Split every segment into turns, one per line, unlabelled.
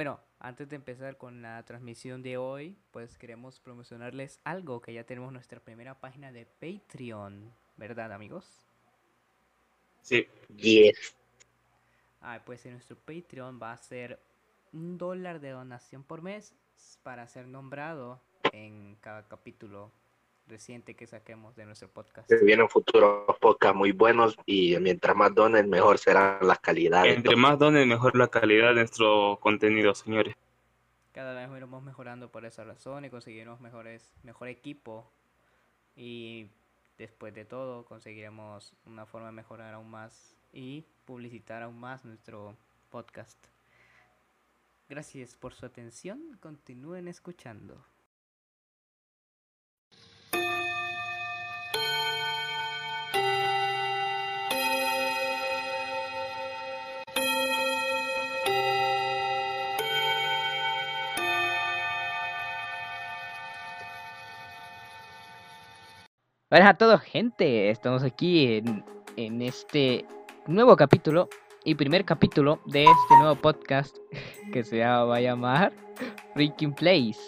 Bueno, antes de empezar con la transmisión de hoy, pues queremos promocionarles algo que ya tenemos nuestra primera página de Patreon, ¿verdad amigos?
Sí.
Yes.
Ah, pues en nuestro Patreon va a ser un dólar de donación por mes para ser nombrado en cada capítulo reciente que saquemos de nuestro podcast.
Se vienen futuros podcasts muy buenos y mientras más donen, mejor será la calidad.
Entre más donen, mejor la calidad de nuestro contenido, señores.
Cada vez iremos mejorando por esa razón y conseguiremos mejores, mejor equipo. Y después de todo, conseguiremos una forma de mejorar aún más y publicitar aún más nuestro podcast. Gracias por su atención. Continúen escuchando. Buenas a todos, gente. Estamos aquí en, en este nuevo capítulo y primer capítulo de este nuevo podcast que se va a llamar Freaking Place.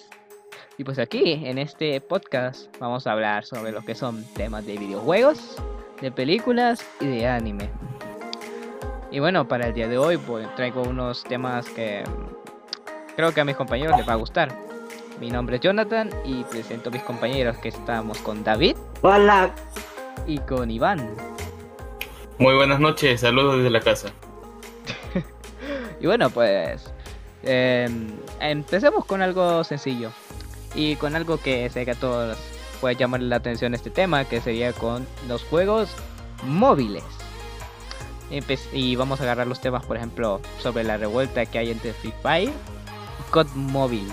Y pues aquí, en este podcast, vamos a hablar sobre lo que son temas de videojuegos, de películas y de anime. Y bueno, para el día de hoy pues, traigo unos temas que creo que a mis compañeros les va a gustar. Mi nombre es Jonathan y presento a mis compañeros que estamos con David
Hola.
y con Iván.
Muy buenas noches, saludos desde la casa.
Y bueno, pues em, empecemos con algo sencillo y con algo que sé que a todos puede llamar la atención este tema, que sería con los juegos móviles. Empe- Y vamos a agarrar los temas, por ejemplo, sobre la revuelta que hay entre Free Fire y COD Mobile.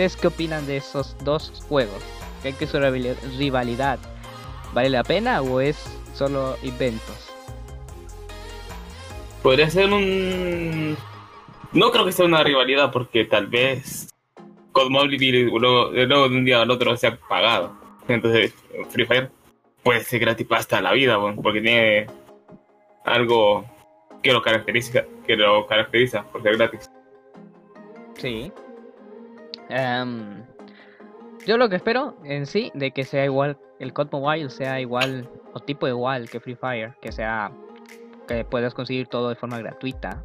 ¿Ustedes qué opinan de esos dos juegos? ¿Creen que su rivali- rivalidad vale la pena o es solo inventos?
Podría ser un... No creo que sea una rivalidad porque tal vez COD Mobile luego, luego de un día al otro se ha pagado. Entonces Free Fire puede ser gratis hasta la vida, porque tiene algo que lo caracteriza, que lo caracteriza por ser gratis.
Sí. Em, yo lo que espero en sí de que sea igual, el COD Mobile sea igual o tipo igual que Free Fire, que sea que puedas conseguir todo de forma gratuita,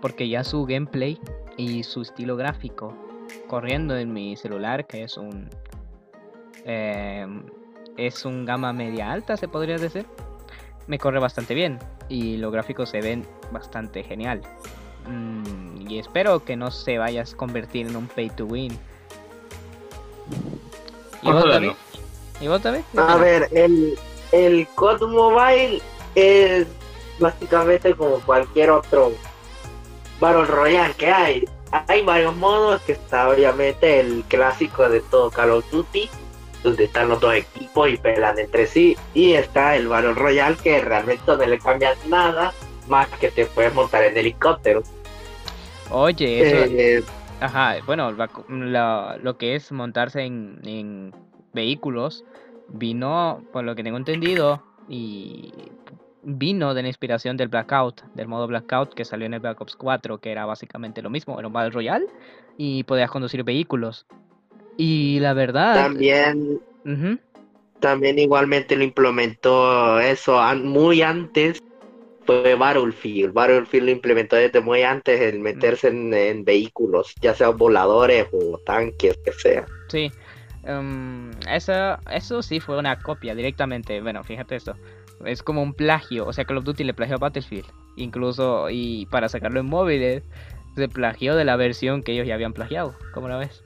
porque ya su gameplay y su estilo gráfico corriendo en mi celular, que es un em, es un gama media alta, se podría decir, me corre bastante bien y los gráficos se ven bastante genial. Mm, y espero que no se vaya a convertir en un pay to win. ¿Y vos, David? ¿Y vos, David? ¿Qué
A ver, el, el COD Mobile es básicamente como cualquier otro Battle Royale que hay. Hay varios modos, que está obviamente el clásico de todo Call of Duty, donde están los dos equipos y pelan entre sí. Y está el Battle Royale, que realmente no le cambias nada, más que te puedes montar en helicóptero.
Oye, eso,
Eh,
ajá, bueno, la co- la- lo que es montarse en, en vehículos vino, por lo que tengo entendido, y vino de la inspiración del Blackout, del modo Blackout que salió en el Black Ops 4, que era básicamente lo mismo, era un Battle Royale y podías conducir vehículos. Y la verdad,
también También igualmente lo implementó eso muy antes. Fue Battlefield. Battlefield lo implementó desde muy antes el meterse en, en vehículos, ya sean voladores o tanques, que sea.
Sí, em, eso, eso sí fue una copia directamente. Bueno, fíjate esto. Es como un plagio. O sea, Call of Duty le plagió a Battlefield. Incluso, y para sacarlo en móviles, se plagió de la versión que ellos ya habían plagiado. ¿Cómo la ves?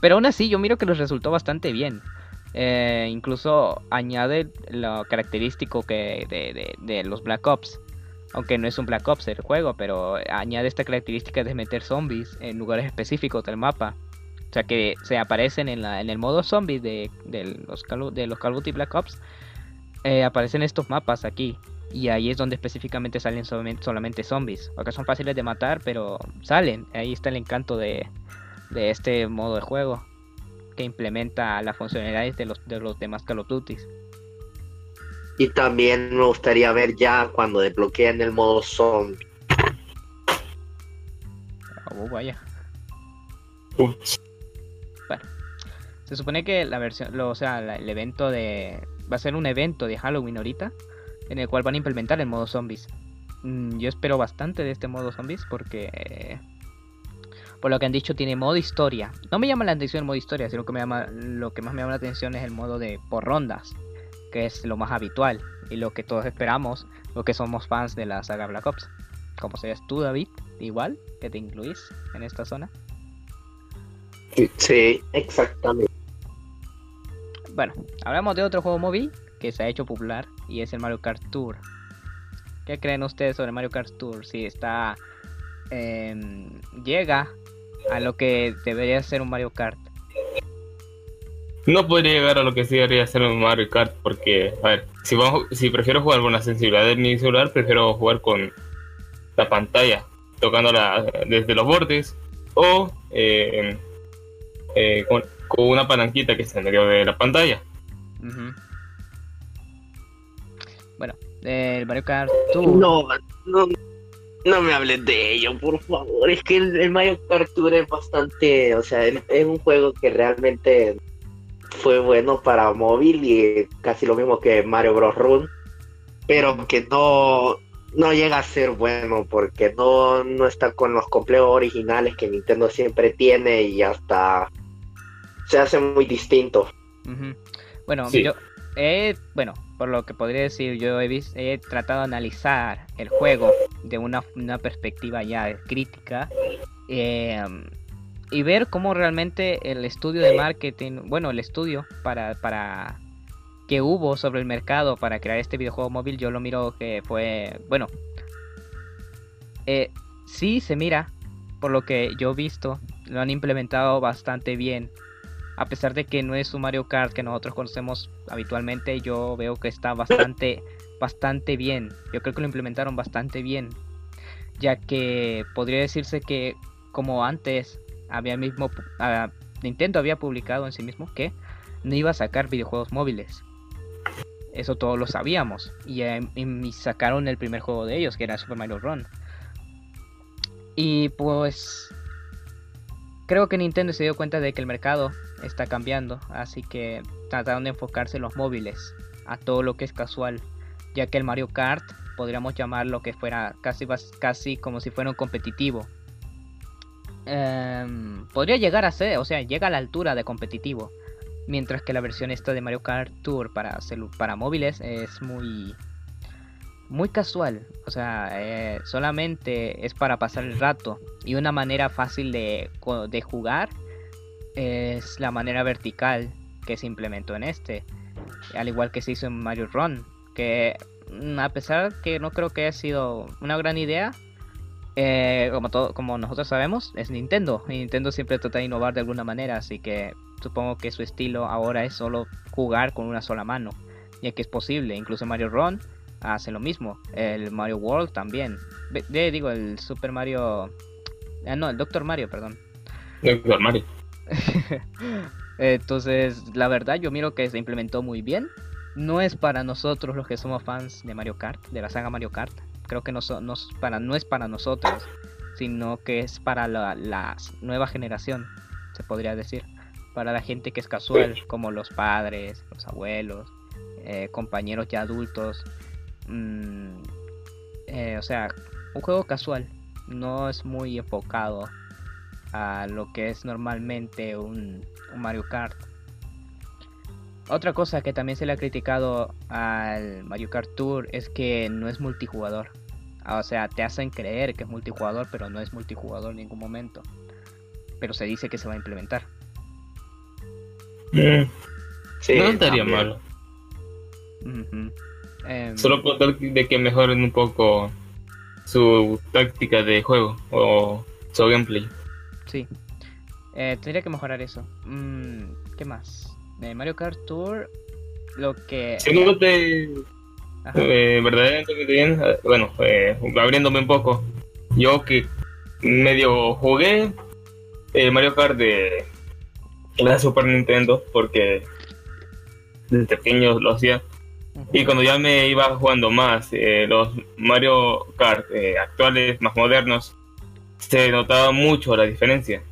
Pero aún así, yo miro que les resultó bastante bien. Eh, incluso añade lo característico que de, los Black Ops. Aunque no es un Black Ops el juego, pero añade esta característica de meter zombies en lugares específicos del mapa. O sea que se aparecen en, la, en el modo zombie de, los, de los Call of Duty Black Ops. eh, aparecen estos mapas aquí. Y ahí es donde específicamente salen solamente, solamente zombies. Porque son fáciles de matar, pero salen. Ahí está el encanto de, de este modo de juego. Que implementa las funcionalidades de los, de los demás Call of Duty.
Y también me gustaría ver ya cuando desbloqueen el modo zombie.
Oh, vaya.
Ups.
Se supone que la versión, lo- o sea, la- el evento de... Va a ser un evento de Halloween ahorita, en el cual van a implementar el modo zombies. Mm, yo espero bastante de este modo zombies porque... por lo que han dicho, tiene modo historia. No me llama la atención el modo historia, sino que me llama, lo que más me llama la atención es el modo de por rondas, que es lo más habitual y lo que todos esperamos, lo que somos fans de la saga Black Ops. Como serías tú, David, igual, que te incluís en esta zona.
Sí, exactamente.
Bueno, hablamos de otro juego móvil que se ha hecho popular y es el Mario Kart Tour. ¿Qué creen ustedes sobre Mario Kart Tour? Si está. em, llega a lo que debería ser un Mario Kart.
No podría llegar a lo que sí debería ser un Mario Kart porque, a ver, si, vamos, si prefiero jugar con la sensibilidad de mi celular, prefiero jugar con la pantalla, tocándola desde los bordes o eh, eh, con, con una palanquita que está en medio de la pantalla.
Bueno, el Mario Kart Tour.
No, no, no me hables de ello, por favor. Es que el, el Mario Kart Tour es bastante, o sea, es, es un juego que realmente fue bueno para móvil y casi lo mismo que Mario Bros. Run, pero que no, no llega a ser bueno porque no, no está con los complejos originales que Nintendo siempre tiene y hasta se hace muy distinto.
Bueno,
Sí.
yo he, bueno, por lo que podría decir, yo he, vis- he tratado de analizar el juego de una, perspectiva ya crítica eh, y ver cómo realmente el estudio de marketing, bueno, el estudio para, para que hubo sobre el mercado para crear este videojuego móvil, yo lo miro que fue, bueno, eh, sí se mira, por lo que yo he visto, lo han implementado bastante bien a pesar de que no es un Mario Kart que nosotros conocemos habitualmente, yo veo que está bastante, bastante bien. Yo creo que lo implementaron bastante bien, ya que podría decirse que como antes había mismo Nintendo había publicado en sí mismo que no iba a sacar videojuegos móviles. Eso todos lo sabíamos y, eh, y sacaron el primer juego de ellos, que era Super Mario Run. Y pues creo que Nintendo se dio cuenta de que el mercado está cambiando, así que trataron de enfocarse en los móviles, a todo lo que es casual, ya que el Mario Kart podríamos llamarlo que fuera casi, casi como si fuera un competitivo. Em, podría llegar a ser, o sea, llega a la altura de competitivo, mientras que la versión esta de Mario Kart Tour para, para móviles es muy muy casual, o sea, eh, solamente es para pasar el rato y una manera fácil de, de jugar es la manera vertical que se implementó en este, al igual que se hizo en Mario Run, que mm, a pesar que no creo que haya sido una gran idea, eh, como, todo, como nosotros sabemos, es Nintendo, y Nintendo siempre trata de innovar de alguna manera, así que supongo que su estilo ahora es solo jugar con una sola mano, ya que es posible, incluso Mario Run hace lo mismo. El Mario World también. De- digo, el Super Mario. Ah, no, el Doctor Mario, perdón.
Doctor Mario.
Entonces, la verdad, yo miro que se implementó muy bien. No es para nosotros los que somos fans de Mario Kart, de la saga Mario Kart. Creo que no, so- no es para, no es para nosotros, sino que es para la, la nueva generación, se podría decir. Para la gente que es casual, como los padres, los abuelos, eh, compañeros ya adultos. Mm, eh, o sea, un juego casual. No es muy enfocado a lo que es normalmente un, un Mario Kart. Otra cosa que también se le ha criticado al Mario Kart Tour es que no es multijugador. O sea, te hacen creer que es multijugador, pero no es multijugador en ningún momento. Pero se dice que se va a implementar.
Mm,
Sí,
no estaría
también.
mal.
Em,
Solo por tal de que mejoren un poco su táctica de juego o su gameplay.
Sí. Eh, tendría que mejorar eso. Mm, ¿Qué más? De Mario Kart Tour, lo que...
Si no te
Ajá.
eh, verdaderamente bien, eh, bueno, eh, abriéndome un poco, yo que medio jugué eh, Mario Kart de la Super Nintendo porque desde pequeño lo hacía y cuando ya me iba jugando más eh, los Mario Kart eh, actuales, más modernos, se notaba mucho la diferencia,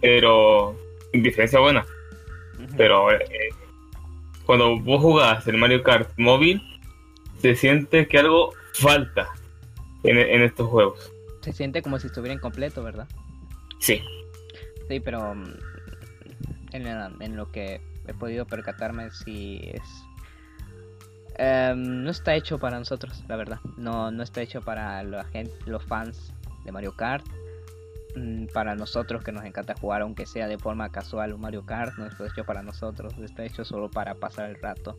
pero diferencia buena. Pero eh, cuando vos jugás el Mario Kart móvil, se siente que algo falta en, en estos juegos.
Se siente como si estuviera incompleto, ¿verdad?
Sí.
Sí, pero mm, en, lo que he podido percatarme, sí es. em, no está hecho para nosotros, la verdad. No, no está hecho para la gente, los fans de Mario Kart. Mm, Para nosotros que nos encanta jugar, aunque sea de forma casual, un Mario Kart no está hecho para nosotros, está hecho solo para pasar el rato.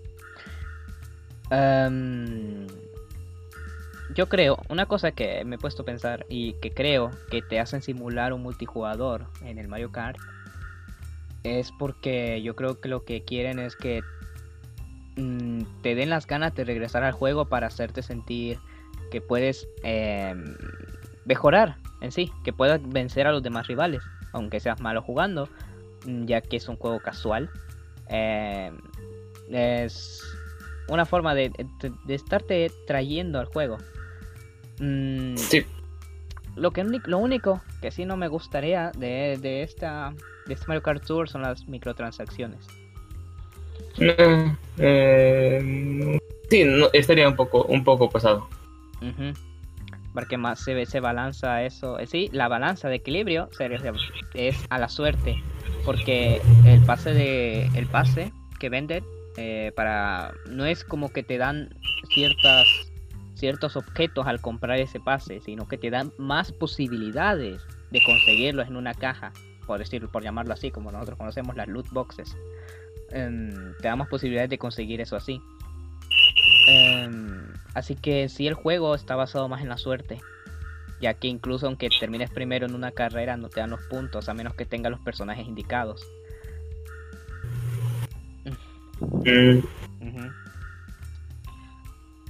Em, yo creo, una cosa que me he puesto a pensar y que creo que te hacen simular un multijugador en el Mario Kart es porque yo creo que lo que quieren es que mm, te den las ganas de regresar al juego para hacerte sentir que puedes em, mejorar en sí, que puedas vencer a los demás rivales, aunque seas malo jugando, mm, ya que es un juego casual. Em, es una forma de, de- de estarte trayendo al juego. Mm,
Sí.
lo, que, lo único que sí no me gustaría de, de esta de este Mario Kart Tour son las microtransacciones.
Eh, eh, sí, no, estaría un poco, un poco pasado.
Porque más se, se balanza eso. eh, Sí, la balanza de equilibrio es a la suerte. Porque el pase de el pase que venden eh, para no es como que te dan ciertas ciertos objetos al comprar ese pase, sino que te dan más posibilidades de conseguirlos en una caja, por decirlo, por llamarlo así, como nosotros conocemos las loot boxes. Em, te damos posibilidades de conseguir eso así. Em, así que sí, el juego está basado más en la suerte. Ya que incluso aunque termines primero en una carrera no te dan los puntos a menos que tenga los personajes indicados.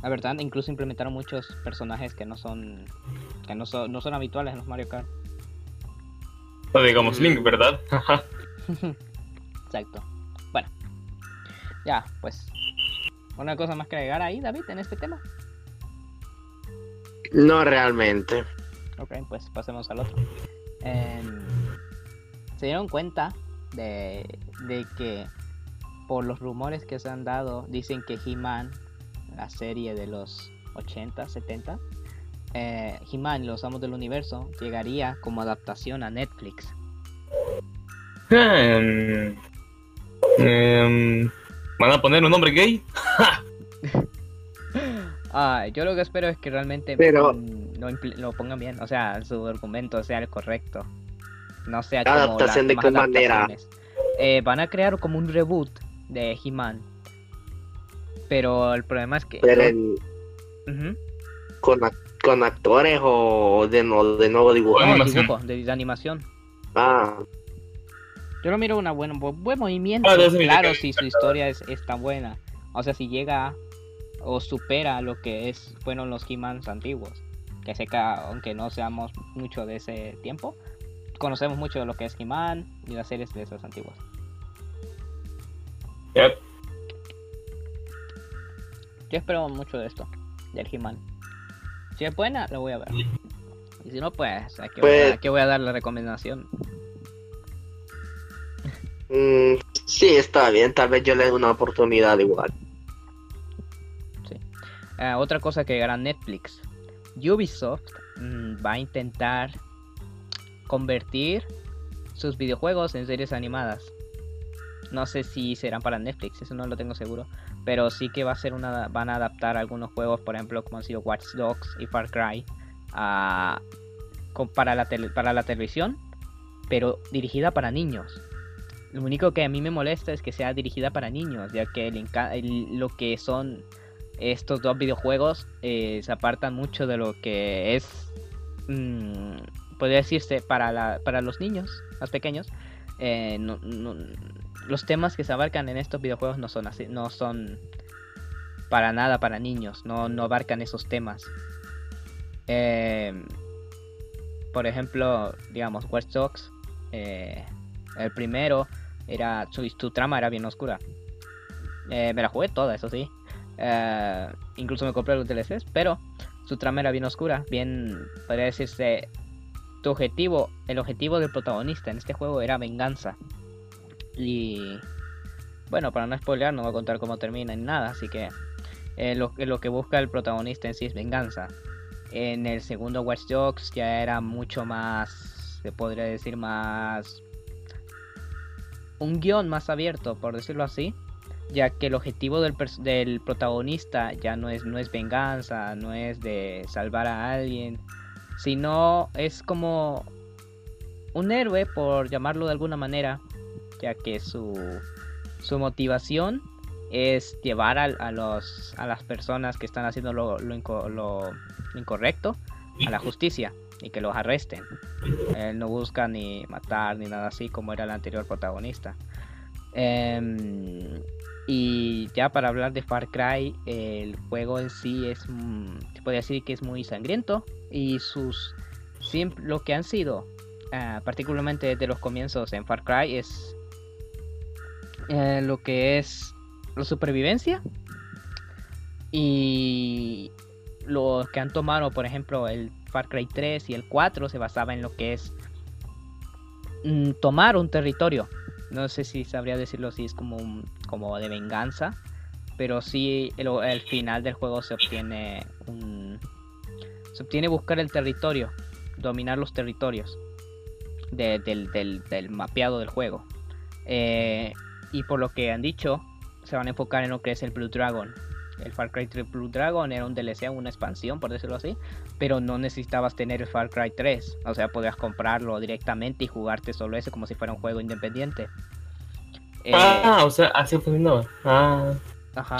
La verdad, incluso implementaron muchos personajes que no son que no son, no son habituales en los Mario Kart.
no digamos. Link, ¿verdad?
Exacto. Bueno, ya, pues. ¿Una cosa más que agregar ahí, David, en este tema?
No realmente.
Ok, pues pasemos al otro. Em, se dieron cuenta de, de que por los rumores que se han dado, dicen que He-Man, la serie de los 80, 70, eh, He-Man, los amos del universo, llegaría como adaptación a Netflix.
Em, em, ¿Van a poner un nombre gay?
Ah, yo lo que espero es que realmente
Pero-
mm, lo, lo pongan bien, o sea, su argumento sea el correcto. No sea como
¿Adaptación
las
de qué manera?
Eh, van a crear como un reboot de He-Man. Pero el problema es que...
Pero en-
Ujú.
con, con actores o de, no, de nuevo dibujo.
No,
Animación.
dibujo, de, de animación.
Ah,
Yo lo miro una buena, bu- buen movimiento.
Ah,
claro, si su historia es, es tan buena. O sea, si llega o supera lo que es fueron los He-Mans antiguos. Que sé que aunque no seamos mucho de ese tiempo, conocemos mucho de lo que es He-Man y las series de esas antiguas.
Yep.
Yo espero mucho de esto, del He-Man. Si es buena, lo voy a ver. Y si no, pues aquí, voy,
Pues-
a, aquí voy a dar la recomendación.
Mm, sí, está bien. Tal vez yo le dé una oportunidad igual.
Eh, otra cosa que a Netflix. Ubisoft mm, va a intentar convertir sus videojuegos en series animadas. No sé si serán para Netflix, eso no lo tengo seguro. Pero sí que va a ser una. van a adaptar algunos juegos, por ejemplo, como han sido Watch Dogs y Far Cry, con- para, la tele- para la televisión, pero dirigida para niños. Lo único que a mí me molesta es que sea dirigida para niños, ya que lo que son estos dos videojuegos eh, se apartan mucho de lo que es, mm, podría decirse, para, la, para los niños más pequeños. Eh, los temas que se abarcan en estos videojuegos no son así, no son para nada para niños, no, no abarcan esos temas. Eh, por ejemplo, digamos, Watch Dogs, eh, el primero era su, trama era bien oscura. Eh, me la jugué toda, eso sí. Eh, incluso me compré los DLCs, pero su trama era bien oscura, bien, podría decirse, tu objetivo, el objetivo del protagonista en este juego era venganza. Y bueno, para no spoilear, no voy a contar cómo termina ni nada, así que eh, lo, lo que busca el protagonista en sí es venganza. En el segundo Watch Dogs ya era mucho más, se podría decir más un guion más abierto, por decirlo así, ya que el objetivo del, del, protagonista ya no es, no es venganza, no es de salvar a alguien, sino es como un héroe, por llamarlo de alguna manera, ya que su, su motivación es llevar a, a, los, a las personas que están haciendo lo, lo, inco lo, incorrecto a la justicia y que los arresten. Él no busca ni matar ni nada así como era el anterior protagonista. Eh, y ya para hablar de Far Cry, el juego en sí es, se puede decir que es muy sangriento y sus lo que han sido, uh, particularmente desde los comienzos en Far Cry, es eh, lo que es la supervivencia y los que han tomado, por ejemplo, el Far Cry 3 y el 4 se basaba en lo que es mm, tomar un territorio. No sé si sabría decirlo si es como un, como de venganza, pero sí el, final del juego se obtiene un se obtiene buscar el territorio, dominar los territorios de, del, del, del, mapeado del juego. Eh, y por lo que han dicho, se van a enfocar en lo que es el Blue Dragon. El Far Cry 3 Blue Dragon era un DLC, una expansión, por decirlo así, pero no necesitabas tener el Far Cry 3. O sea, podías comprarlo directamente y jugarte solo ese como si fuera un juego independiente.
Ah, eh, o sea, así funcionaba. Ah,
ajá.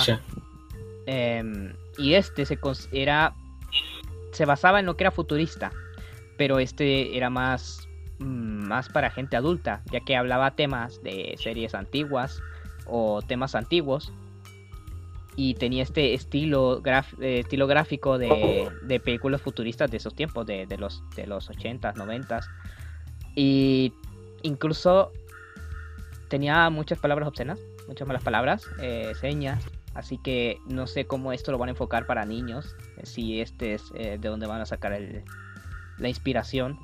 Eh, y este se era se basaba en lo que era futurista, pero este era más más para gente adulta, ya que hablaba temas de series antiguas o temas antiguos y tenía este estilo, eh, estilo gráfico de, películas futuristas de esos tiempos, de, de, los, de los 80s, 90s. Y incluso tenía muchas palabras obscenas, muchas malas palabras, eh, señas. Así que no sé cómo esto lo van a enfocar para niños, eh, si este es de donde van a sacar el, la inspiración,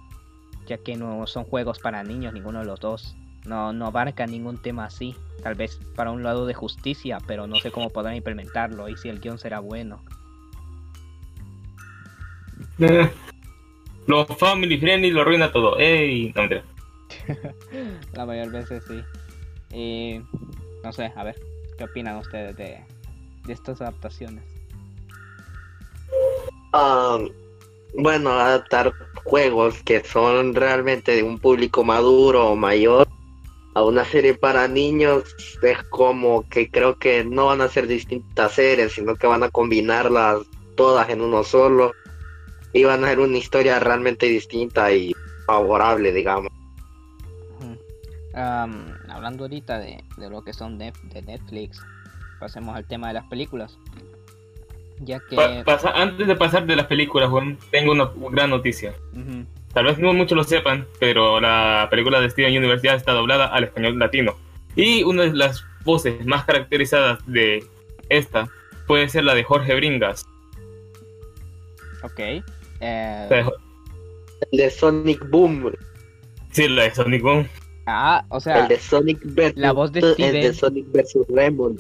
ya que no son juegos para niños, ninguno de los dos. No, no abarca ningún tema así. Tal vez para un lado de justicia, pero no sé cómo podrán implementarlo y si el guion será bueno.
Los family friendly lo arruina todo. ¡Ey! No,
La mayor veces sí. Y no sé, a ver, ¿qué opinan ustedes de, de estas adaptaciones?
Um, bueno, adaptar juegos que son realmente de un público maduro o mayor a una serie para niños es como que creo que no van a ser distintas series, sino que van a combinarlas todas en uno solo y van a ser una historia realmente distinta y favorable, digamos.
Um, hablando ahorita de, de, lo que son de, de, Netflix, pasemos al tema de las películas. Ya que...
Pa pasa, antes de pasar de las películas, Juan, tengo una gran noticia. Uh -huh. Tal vez no muchos lo sepan, pero la película de Steven Universe ya está doblada al español latino. Y una de las voces más caracterizadas de esta puede ser la de Jorge Bringas.
Ok. Eh...
El de Sonic Boom.
Sí, la de Sonic Boom.
Ah, o sea,
el de Sonic versus,
la voz de Steven
el de Sonic versus Rainbow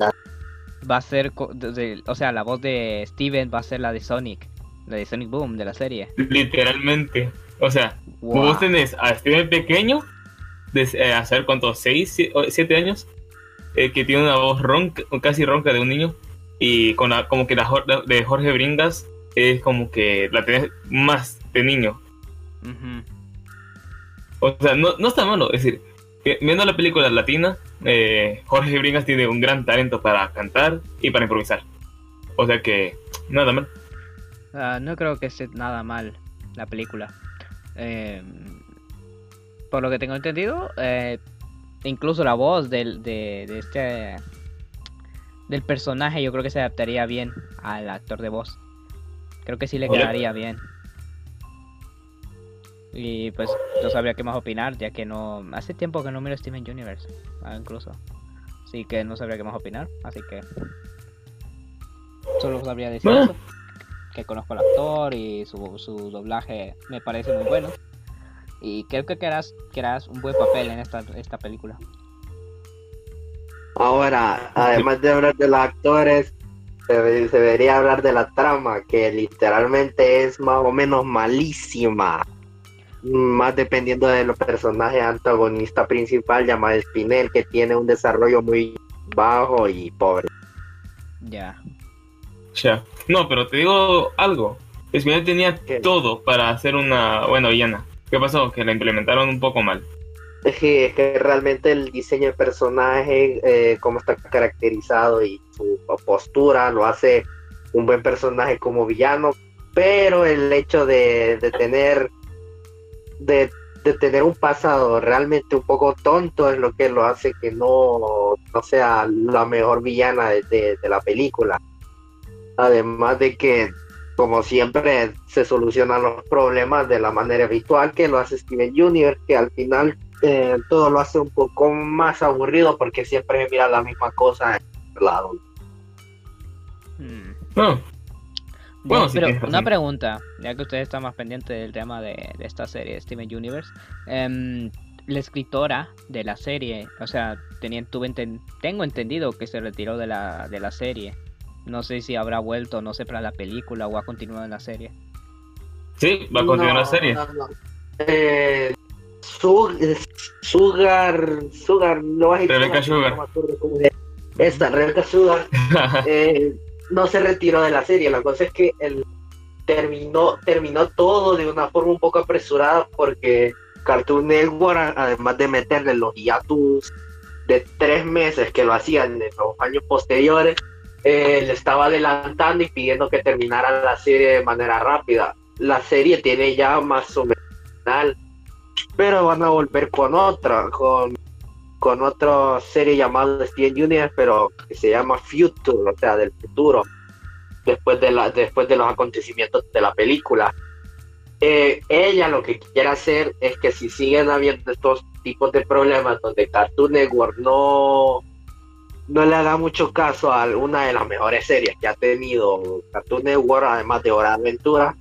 va a ser, de, o sea, la voz de Steven va a ser la de Sonic, la de Sonic Boom de la serie.
Literalmente. O sea, wow. vos tenés a Steven pequeño, de eh, hacer cuántos, 6, 7 años, eh, que tiene una voz ronca, casi ronca de un niño, y con la, como que la de Jorge Bringas es como que la tenés más de niño. Uh -huh. O sea, no, no está malo, es decir, viendo la película latina, eh, Jorge Bringas tiene un gran talento para cantar y para improvisar. O sea que, nada mal.
Uh, no creo que sea nada mal la película. Eh, por lo que tengo entendido, eh, incluso la voz del, de, de, este del personaje yo creo que se adaptaría bien al actor de voz. Creo que sí le quedaría bien. Y pues no sabría qué más opinar, ya que no. Hace tiempo que no miro Steven Universe, ah, incluso. Así que no sabría qué más opinar, así que. Solo sabría decir eso. Que conozco al actor y su, su doblaje me parece muy bueno. Y creo que harás, que harás un buen papel en esta, esta película.
Ahora, además de hablar de los actores, se, se debería hablar de la trama, que literalmente es más o menos malísima. Más dependiendo de los personajes antagonista principal llamado Spinel, que tiene un desarrollo muy bajo y pobre.
Ya.
Ya. No, pero te digo algo. Spinel tenía
¿Qué?
todo para hacer una buena villana. ¿Qué pasó? Que la implementaron un poco mal.
Es que, es que realmente el diseño del personaje, eh, cómo está caracterizado y su postura lo hace un buen personaje como villano, pero el hecho de, de tener de, de tener un pasado realmente un poco tonto es lo que lo hace que no, no sea la mejor villana de- de la película. Además de que, como siempre, se solucionan los problemas de la manera habitual que lo hace Steven Universe, que al final eh, todo lo hace un poco más aburrido porque siempre mira la misma cosa en el lado.
Mm.
No. Bueno,
pero una pregunta, ya que usted está más pendiente del tema de, de esta serie, Steven Universe. em, la escritora de la serie, o sea, tenía, tuve enten- tengo entendido que se retiró de la, de la serie. No sé si habrá vuelto, no sé, para la película o ha continuado en la serie.
Sí, va a continuar
No,
la serie.
no, no. Eh, Su- Sugar, Sugar, no vas a
Rebecca Sugar.
Esta, Rebecca Sugar, eh, no se retiró de la serie. La cosa es que él terminó, terminó todo de una forma un poco apresurada porque Cartoon Network, además de meterle los hiatus de tres meses que lo hacían en los años posteriores, eh, le estaba adelantando y pidiendo que terminara la serie de manera rápida. La serie tiene ya más o menos final, pero van a volver con otra, con, con otra serie llamada Steven Universe, pero que se llama Future, o sea, del futuro, después de, la, después de los acontecimientos de la película. Eh, ella lo que quiere hacer es que si siguen habiendo estos tipos de problemas donde Cartoon Network no, no le da mucho caso a una de las mejores series que ha tenido Cartoon Network, además de Hora de Aventura,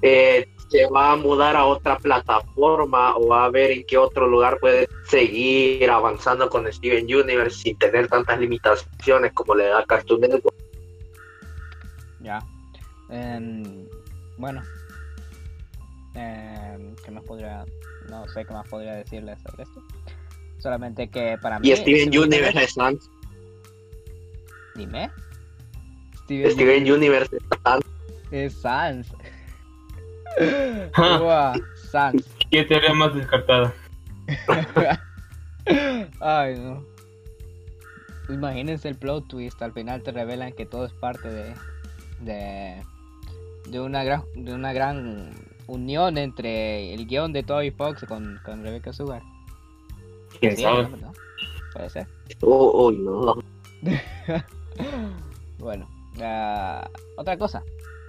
eh, se va a mudar a otra plataforma o va a ver en qué otro lugar puede seguir avanzando con Steven Universe sin tener tantas limitaciones como le da Cartoon Network.
Ya. Em, bueno. Em, ¿Qué más podría.? No sé qué más podría decirle sobre esto. Solamente que para mí.
Y Steven
Steven
Universe es Sans.
Dime. Steven,
Steven Universe es Sans.
es Sans. Ua, Sans.
¿Qué teoría más descartada?
Ay, no. Imagínense el plot twist. Al final te revelan que todo es parte de. de. de una gran. de una gran unión entre el guion de Toy Fox con, con Rebecca Sugar.
¿Quién
Sí,
sabe?
¿no? ¿No? Puede ser.
Oh, uy, no.
bueno, ah, otra cosa.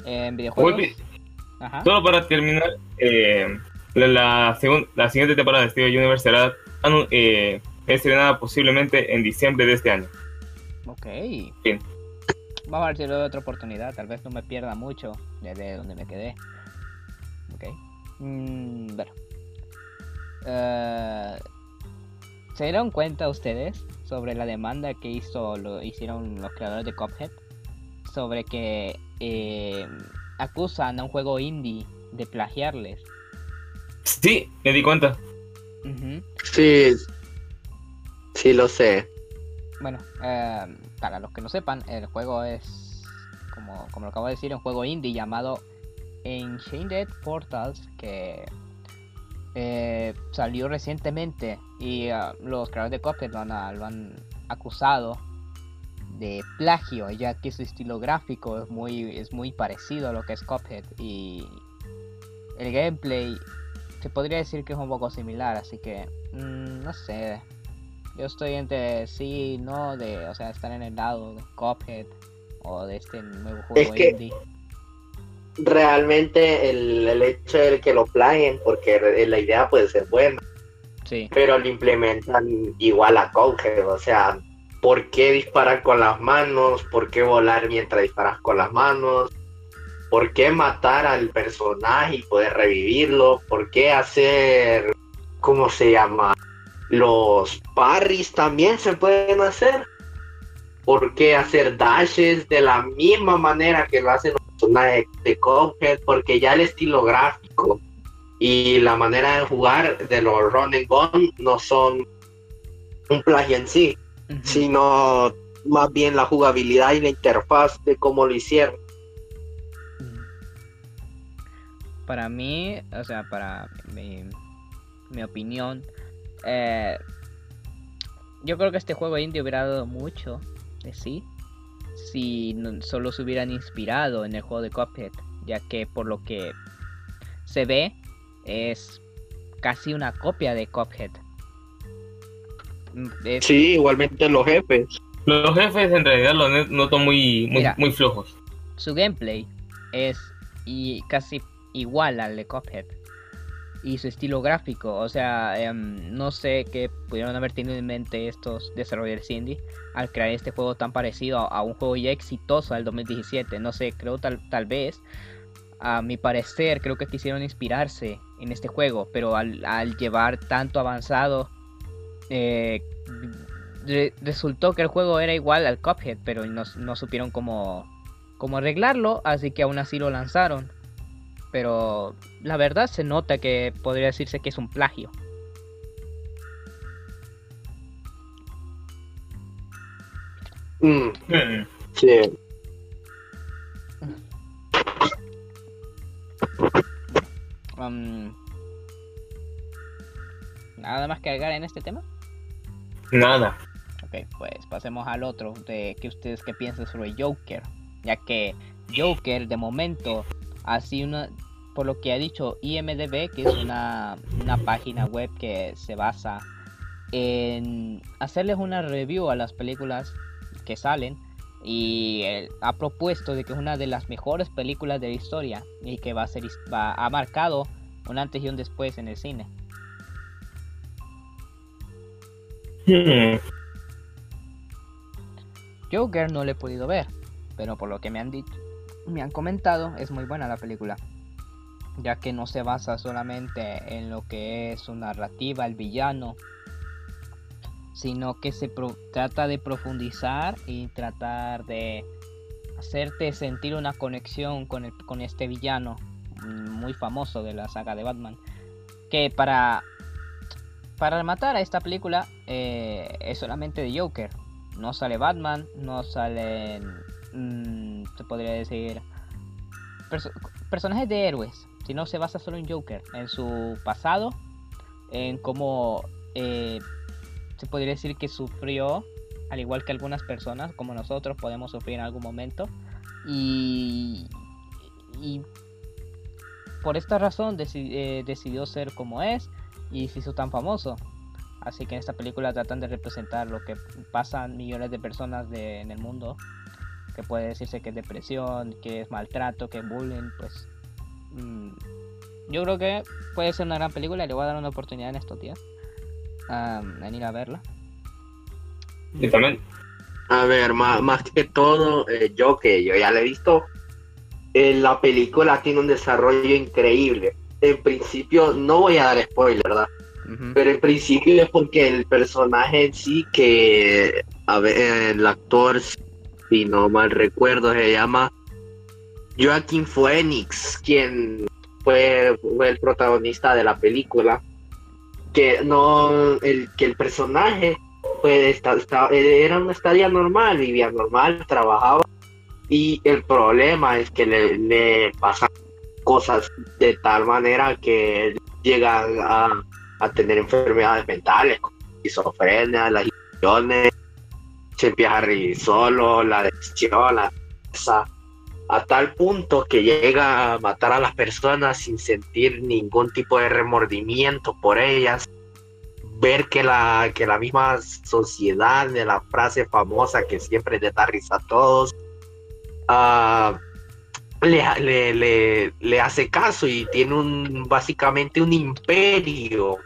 En videojuegos. Ajá.
Solo para terminar, eh, la, la, segun- la siguiente temporada de Steven Universe será eh, estrenada posiblemente en diciembre de este año.
Ok.
Bien.
Vamos a ver si le doy otra oportunidad. Tal vez no me pierda mucho desde donde me quedé. Ok. Mm, bueno. Eh, ¿Se dieron cuenta ustedes sobre la demanda que hizo lo hicieron los creadores de Cuphead? Sobre que eh, acusan a un juego indie de plagiarles.
Sí, me di cuenta.
Sí, sí lo sé.
Bueno, eh, para los que no sepan, el juego es, como, como lo acabo de decir, un juego indie llamado Enchanted Portals que eh, salió recientemente y ah, los creadores de Cuphead lo han, ah, lo han acusado de plagio, ya que su estilo gráfico es muy, es muy parecido a lo que es Cuphead y el gameplay se podría decir que es un poco similar, así que mm, no sé. Yo estoy entre sí y no, de, o sea, estar en el lado de Cuphead o de este nuevo juego
que-
indie.
Realmente el, el hecho de que lo plagien, porque la idea puede ser buena,
Sí,
pero lo implementan igual a Cuphead, o sea, ¿por qué disparar con las manos? ¿Por qué volar mientras disparas con las manos? ¿por qué matar al personaje y poder revivirlo? ¿Por qué hacer, ¿cómo se llama? Los parries también se pueden hacer. ¿Por qué hacer dashes de la misma manera que lo hacen los personajes de Cuphead? Porque ya el estilo gráfico y la manera de jugar de los run and gun no son un plagio en sí, sino más bien la jugabilidad y la interfaz de cómo lo hicieron.
Para mí, o sea, para mi, mi opinión, eh, yo creo que este juego indie hubiera dado mucho de sí si no- solo se hubieran inspirado en el juego de Cuphead, ya que por lo que se ve es casi una copia de Cuphead. Mm, es-
Sí, igualmente los jefes.
Los jefes en realidad los noto muy, muy,
Mira.
muy flojos.
su gameplay es y casi igual al de Cuphead. Y su estilo gráfico, o sea, em, no sé qué pudieron haber tenido en mente estos desarrolladores indie al crear este juego tan parecido a, un juego ya exitoso del 2017. No sé, creo tal, tal vez, a mi parecer, creo que quisieron inspirarse en este juego, pero al, llevar tanto avanzado, eh, re- resultó que el juego era igual al Cuphead, pero no, no supieron cómo, cómo arreglarlo, así que aún así lo lanzaron. Pero la verdad se nota que podría decirse que es un plagio.
Mm,
Hmm.
sí.
Um, Nada más que agregar en este tema.
Nada.
Ok, pues pasemos al otro de que ustedes qué piensan sobre Joker, ya que Joker de momento así una por lo que ha dicho IMDb, que es una, una página web que se basa en hacerles una review a las películas que salen y él ha propuesto de que es una de las mejores películas de la historia y que va a ser va, ha marcado un antes y un después en el cine.
Hmm.
Joker no lo he podido ver, pero por lo que me han dicho, me han comentado, es muy buena la película, ya que no se basa solamente en lo que es su narrativa, el villano, sino que se trata de profundizar y tratar de hacerte sentir una conexión con, el- con este villano muy famoso de la saga de Batman, que para para rematar a esta película eh, es solamente de Joker. No sale Batman, no salen, mm, se podría decir, perso- personajes de héroes, sino se basa solo en Joker, en su pasado, en cómo eh, se podría decir que sufrió, al igual que algunas personas, como nosotros podemos sufrir en algún momento, y, por esta razón eh, decidió ser como es y se hizo tan famoso. Así que en esta película tratan de representar lo que pasan millones de personas en el mundo. Que puede decirse que es depresión, que es maltrato, que es bullying. Pues mm, yo creo que puede ser una gran película. Le voy a dar una oportunidad en estos días. am, en ir a verla.
Yo también.
A ver, más, más que todo, eh, yo que yo ya la he visto, eh, la película tiene un desarrollo increíble. En principio, no voy a dar spoiler, ¿verdad? Pero en principio es porque el personaje en sí, que a ver, el actor, si no mal recuerdo, se llama Joaquín Phoenix, quien fue, fue el protagonista de la película. Que no, el, que el personaje pues, era una estadía normal, vivía normal, trabajaba. Y el problema es que le, le pasan cosas de tal manera que llegan a, a tener enfermedades mentales, como esquizofrenia, las adicciones, se empieza a reír solo, la depresión, la tristeza, a tal punto que llega a matar a las personas sin sentir ningún tipo de remordimiento por ellas. Ver que la, que la misma sociedad de la frase famosa que siempre le da risa a todos, ah, le, le, le, le hace caso y tiene un básicamente un imperio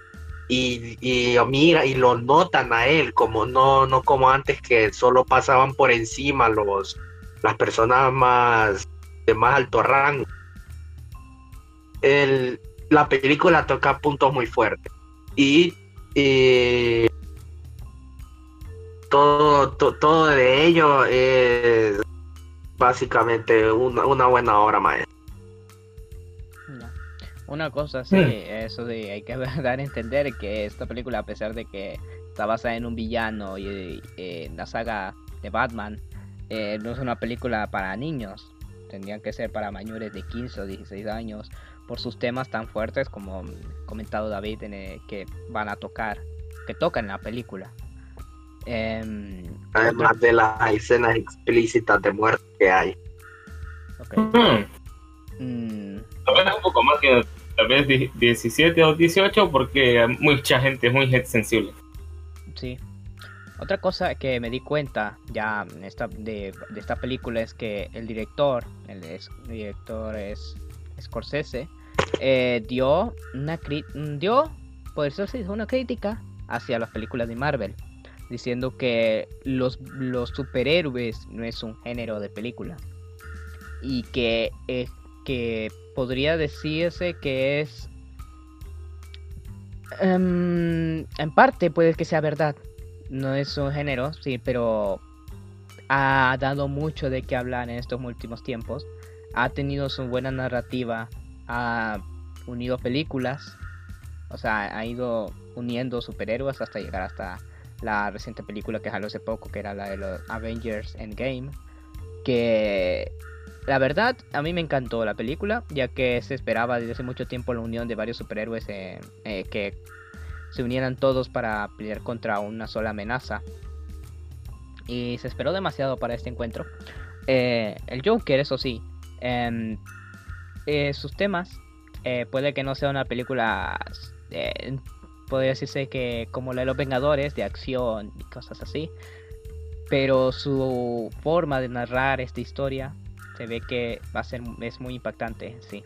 y, y mira y lo notan a él como no no como antes que solo pasaban por encima los las personas más de más alto rango. El, la película toca puntos muy fuertes y, y todo, to- todo de ello es básicamente una, una buena obra maestra.
Una cosa, sí, eso de hay que dar a entender que esta película, a pesar de que está basada en un villano y, y, eh, en la saga de Batman, eh, no es una película para niños. Tendrían que ser para mayores de 15 o 16 años por sus temas tan fuertes como comentado David en el que van a tocar, que tocan en la película. Em,
Además de las escenas explícitas de muerte que hay.
ok.
Hmm.
Mm,
Tal vez un poco más que tal vez die- 17 o 18 porque mucha gente es muy sensible.
Sí. Otra cosa que me di cuenta ya de, esta película es que el director, el director es Scorsese, eh, dio una dio, por eso una crítica hacia las películas de Marvel, diciendo que los, los superhéroes no es un género de película y que, eh, que podría decirse que es Em, en parte puede que sea verdad. No es un género, sí, pero ha dado mucho de qué hablar en estos últimos tiempos. Ha tenido su buena narrativa, ha unido películas, o sea, ha ido uniendo superhéroes hasta llegar hasta la reciente película que salió hace poco, que era la de los Avengers Endgame. Que la verdad, a mí me encantó la película, ya que se esperaba desde hace mucho tiempo la unión de varios superhéroes eh, eh, que se unieran todos para pelear contra una sola amenaza. Y se esperó demasiado para este encuentro. Eh, el Joker, eso sí, em, sus temas, puede que no sea una película, podría decirse que como la de los Vengadores, de acción y cosas así. Pero su forma de narrar esta historia se ve que va a ser es muy impactante, sí.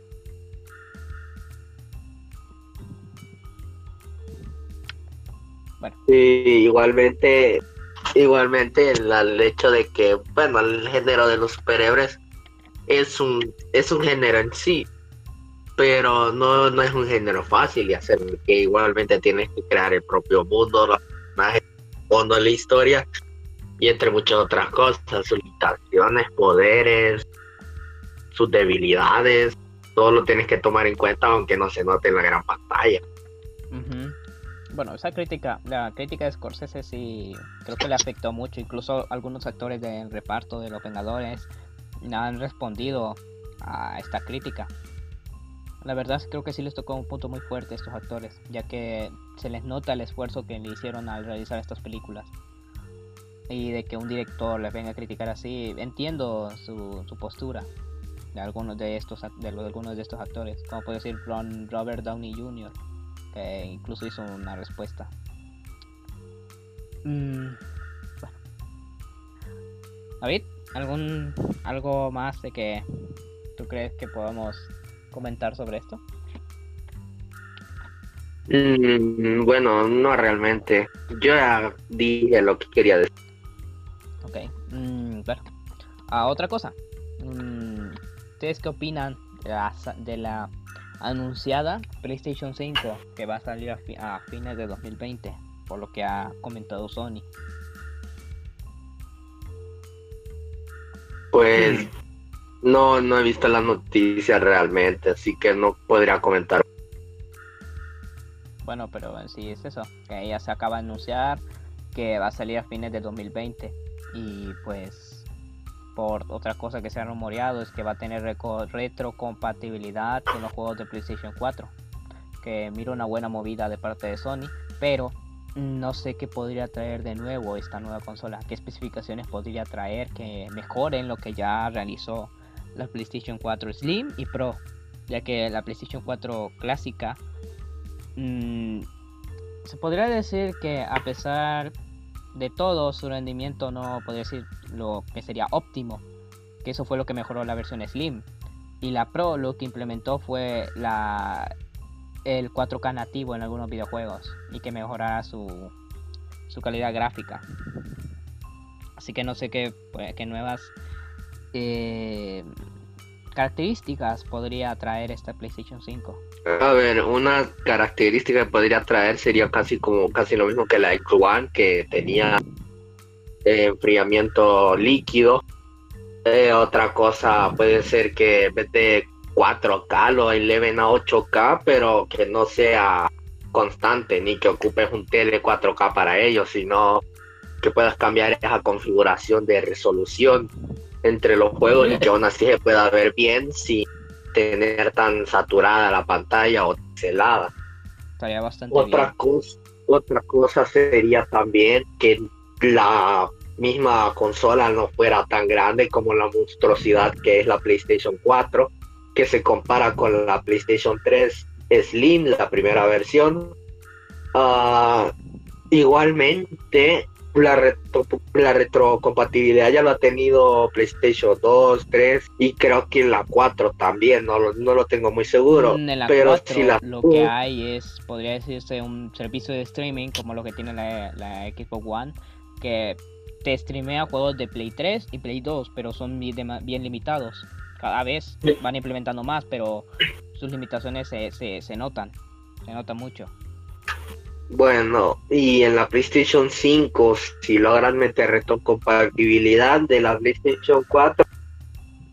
Sí, igualmente, igualmente el, hecho de que, bueno, el género de los superhéroes es un, es un género en sí, pero no, no es un género fácil de hacer, que igualmente tienes que crear el propio mundo, los personajes, fondo de la historia y entre muchas otras cosas, sus limitaciones, poderes, sus debilidades, todo lo tienes que tomar en cuenta aunque no se note en la gran pantalla.
Bueno, esa crítica, la crítica de Scorsese sí creo que le afectó mucho. Incluso algunos actores del reparto de Los Vengadores han respondido a esta crítica. La verdad creo que sí les tocó un punto muy fuerte a estos actores, ya que se les nota el esfuerzo que le hicieron al realizar estas películas. Y de que un director les venga a criticar así, entiendo su, su postura de algunos de estos ac- de, algunos de estos actores, como puede ser Ron Robert Downey Jr que incluso hizo una respuesta. Mm, bueno. David, ¿algún algo más de que tú crees que podamos comentar sobre esto?
Mm, bueno, no realmente. Yo ya dije lo que quería decir.
Ok. mm, bueno. Ah, otra cosa. ¿Ustedes qué opinan de la, de la anunciada PlayStation 5 que va a salir a, fi- a fines de 2020? Por lo que ha comentado Sony.
Pues no, no he visto las noticias realmente, así que no podría comentar.
Bueno, pero en sí es eso, que ella se acaba de anunciar que va a salir a fines de 2020 y pues por otra cosa que se ha rumoreado es que va a tener retrocompatibilidad con los juegos de PlayStation 4, que mira una buena movida de parte de Sony, pero no sé qué podría traer de nuevo esta nueva consola, qué especificaciones podría traer que mejoren lo que ya realizó la PlayStation 4 Slim y Pro, ya que la PlayStation 4 clásica Mm, se podría decir que a pesar de todo su rendimiento no podría decir lo que sería óptimo que eso fue lo que mejoró la versión Slim y la Pro lo que implementó fue la el 4K nativo en algunos videojuegos y que mejorara su su calidad gráfica así que no sé qué, pues, qué nuevas eh, características podría traer esta PlayStation 5?
A ver, una característica que podría traer sería casi como casi lo mismo que la Xbox One, que tenía eh, enfriamiento líquido. Eh, otra cosa puede ser que en vez de 4K lo eleven a 8K, pero que no sea constante ni que ocupes un tele 4K para ello, sino que puedas cambiar esa configuración de resolución entre los juegos y que aún así se pueda ver bien sin tener tan saturada la pantalla o celada.
Estaría bastante
Otra
bien.
cosa, otra cosa sería también que la misma consola no fuera tan grande como la monstruosidad que es la PlayStation 4, que se compara con la PlayStation 3 Slim, la primera versión. Ah, igualmente, la, retro- la retrocompatibilidad ya lo ha tenido PlayStation 2, 3 y creo que la 4 también, no lo, no lo tengo muy seguro.
Mm, En la
pero
4
si la-
lo que hay es, podría decirse, un servicio de streaming como lo que tiene la, la Xbox One, que te streamea juegos de Play 3 y Play 2, pero son bien, bien limitados. Cada vez van implementando más, pero sus limitaciones se, se, se notan, se nota mucho.
Bueno, y en la PlayStation 5, si logran meter retrocompatibilidad de la PlayStation 4,